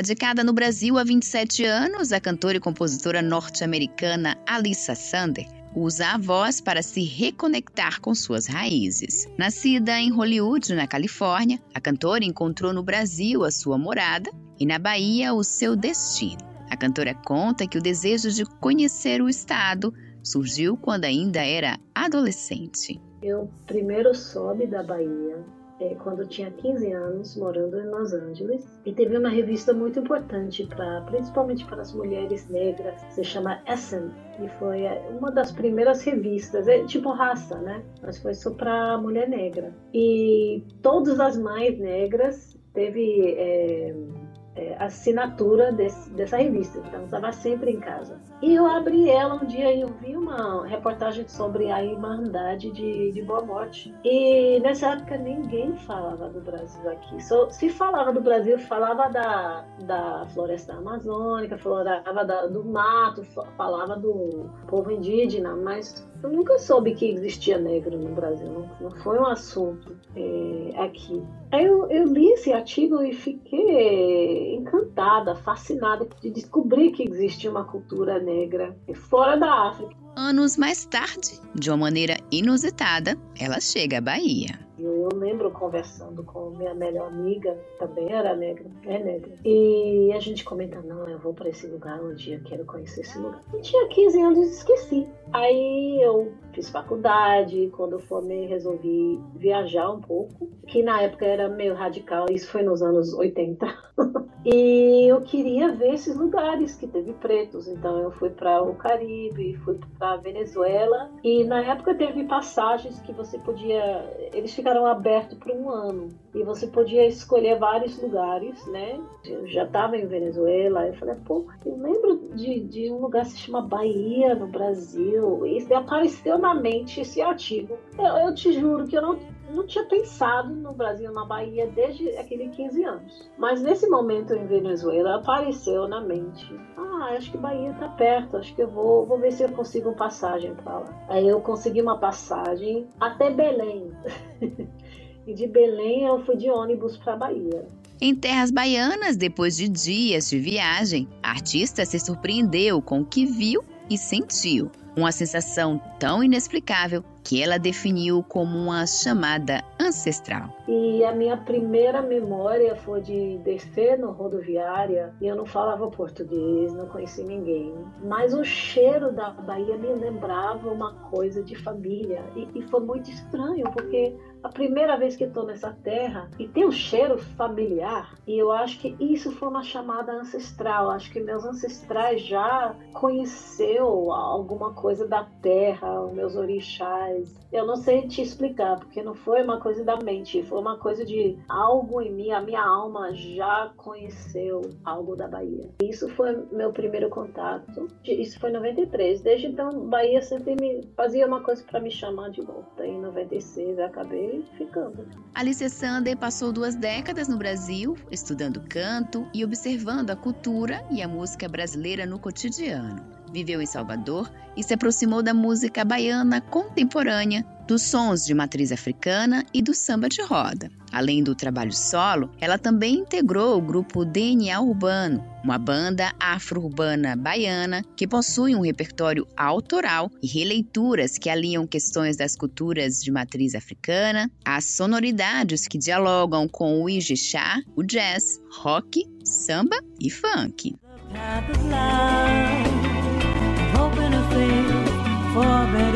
Radicada no Brasil há 27 anos, a cantora e compositora norte-americana Alissa Sander usa a voz para se reconectar com suas raízes. Nascida em Hollywood, na Califórnia, a cantora encontrou no Brasil a sua morada e na Bahia o seu destino. A cantora conta que o desejo de conhecer o estado surgiu quando ainda era adolescente. Eu primeiro soube da Bahia é, quando eu tinha 15 anos, morando em Los Angeles, e teve uma revista muito importante para, principalmente para as mulheres negras, se chama Essence, e foi é, uma das primeiras revistas, é tipo raça, né? Mas foi só para mulher negra. E todas as mães negras teve é, é, assinatura desse, dessa revista, então estava sempre em casa. E eu abri ela um dia e eu vi uma reportagem sobre a Irmandade de, de Boa Morte. E nessa época ninguém falava do Brasil aqui. Só, se falava do Brasil, falava da, da floresta amazônica, falava da, do mato, falava do povo indígena, mas eu nunca soube que existia negro no Brasil, não, não foi um assunto é, aqui. Aí eu, eu, li esse artigo e fiquei encantada, fascinada de descobrir que existia uma cultura negra fora da África. Anos mais tarde, de uma maneira inusitada, ela chega à Bahia. Eu, lembro conversando com minha melhor amiga, também era negra, é negra. E a gente comenta, não, eu vou para esse lugar um dia, quero conhecer esse lugar. Tinha 15 anos e esqueci. Aí eu fiz faculdade, quando eu formei resolvi viajar um pouco, que na época era meio radical, isso foi nos anos 80. e eu queria ver esses lugares que teve pretos, então eu fui para o Caribe, fui para Venezuela. E na época teve passagens que você podia, eles ficaram abertos por um ano. E você podia escolher vários lugares, né? Eu já estava em Venezuela, eu falei, pô, eu lembro de, de um lugar que se chama Bahia no Brasil, e apareceu na mente esse artigo. Eu, eu te juro que eu não, não tinha pensado no Brasil, na Bahia, desde aqueles 15 anos. Mas nesse momento em Venezuela, apareceu na mente. Ah, acho que Bahia tá perto, acho que eu vou, vou ver se eu consigo passagem para lá. Aí eu consegui uma passagem até Belém. e de Belém eu fui de ônibus para Bahia. Em terras baianas, depois de dias de viagem, a artista se surpreendeu com o que viu e sentiu. Uma sensação tão inexplicável que ela definiu como uma chamada ancestral. E a minha primeira memória foi de descer no rodoviária e eu não falava português, não conhecia ninguém. Mas o cheiro da Bahia me lembrava uma coisa de família e, e foi muito estranho porque a primeira vez que estou nessa terra e tem um cheiro familiar e eu acho que isso foi uma chamada ancestral. Acho que meus ancestrais já conheceu alguma coisa da terra, meus orixás. Eu não sei te explicar porque não foi uma coisa da mente, foi uma coisa de algo em mim, a minha alma já conheceu algo da Bahia. Isso foi meu primeiro contato. Isso foi em 93. Desde então, Bahia sempre me fazia uma coisa para me chamar de volta. Em 96 eu acabei ficando. Alice Sander passou duas décadas no Brasil, estudando canto e observando a cultura e a música brasileira no cotidiano viveu em Salvador e se aproximou da música baiana contemporânea, dos sons de matriz africana e do samba de roda. Além do trabalho solo, ela também integrou o grupo DNA Urbano, uma banda afro-urbana baiana que possui um repertório autoral e releituras que alinham questões das culturas de matriz africana, as sonoridades que dialogam com o ijexá, o jazz, rock, samba e funk for a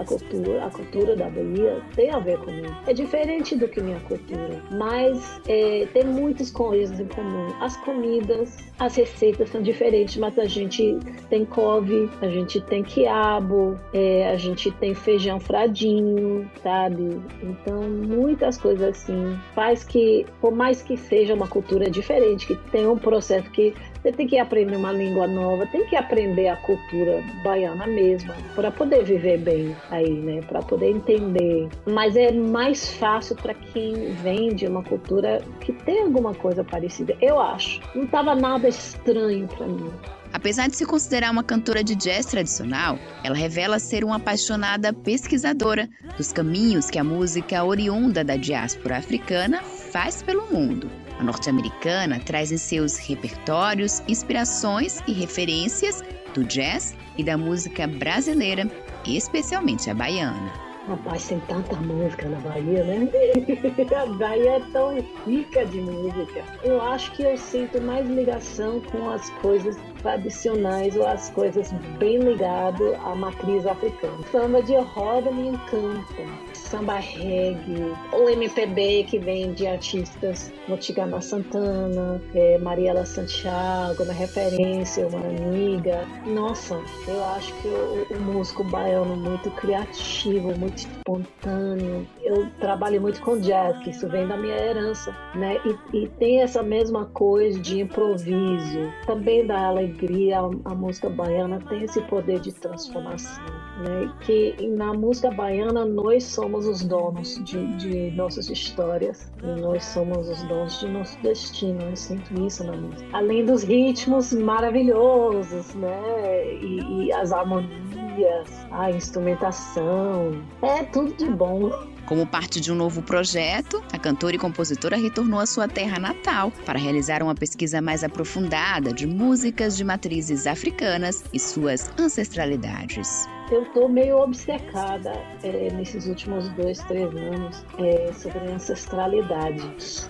essa cultura, a cultura da Bahia tem a ver comigo. É diferente do que minha cultura, mas é, tem muitas coisas em comum. As comidas, as receitas são diferentes, mas a gente tem couve, a gente tem quiabo, é, a gente tem feijão fradinho, sabe? Então, muitas coisas assim faz que, por mais que seja uma cultura diferente, que tem um processo que Você tem que aprender uma língua nova, tem que aprender a cultura baiana mesmo, para poder viver bem aí, né? Para poder entender. Mas é mais fácil para quem vem de uma cultura que tem alguma coisa parecida. Eu acho. Não estava nada estranho para mim. Apesar de se considerar uma cantora de jazz tradicional, ela revela ser uma apaixonada pesquisadora dos caminhos que a música oriunda da diáspora africana faz pelo mundo. A norte-americana traz em seus repertórios inspirações e referências do jazz e da música brasileira, especialmente a baiana. Rapaz, tem tanta música na Bahia, né? a Bahia é tão rica de música. Eu acho que eu sinto mais ligação com as coisas tradicionais ou as coisas bem ligadas à matriz africana. Samba de roda me encanta samba reggae, o MPB que vem de artistas como Tigana Santana, é, Mariela Santiago, uma referência, uma amiga. Nossa, eu acho que o, o músico baiano muito criativo, muito espontâneo. Eu trabalho muito com jazz, que isso vem da minha herança, né? E, e tem essa mesma coisa de improviso, também da alegria. A, a música baiana tem esse poder de transformação, né? Que na música baiana nós somos os donos de, de nossas histórias e nós somos os donos de nosso destino. Eu sinto isso na música. Além dos ritmos maravilhosos, né? E, e as harmonias, a instrumentação, é tudo de bom. Como parte de um novo projeto, a cantora e compositora retornou à sua terra natal para realizar uma pesquisa mais aprofundada de músicas de matrizes africanas e suas ancestralidades eu estou meio obcecada é, nesses últimos dois, três anos é, sobre ancestralidade.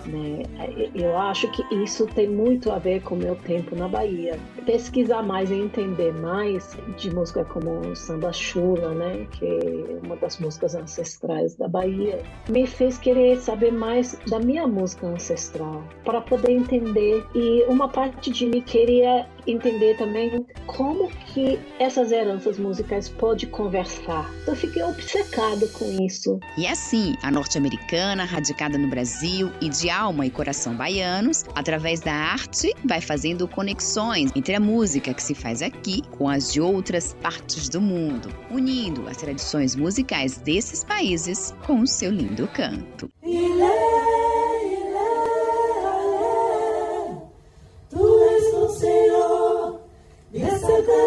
Né? É, eu acho que isso tem muito a ver com o meu tempo na Bahia. Pesquisar mais e entender mais de música como samba chula, né? que é uma das músicas ancestrais da Bahia, me fez querer saber mais da minha música ancestral, para poder entender. E uma parte de mim queria entender também como que essas heranças musicais podem conversar. Eu fiquei obcecado com isso. E assim, a norte-americana, radicada no Brasil e de alma e coração baianos, através da arte, vai fazendo conexões entre a música que se faz aqui com as de outras partes do mundo, unindo as tradições musicais desses países com o seu lindo canto.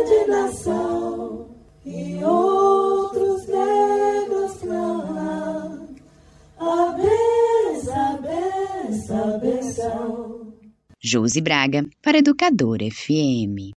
Grande nação e outros negros clamam a benção, benção, benção. Josi Braga para Educador FM.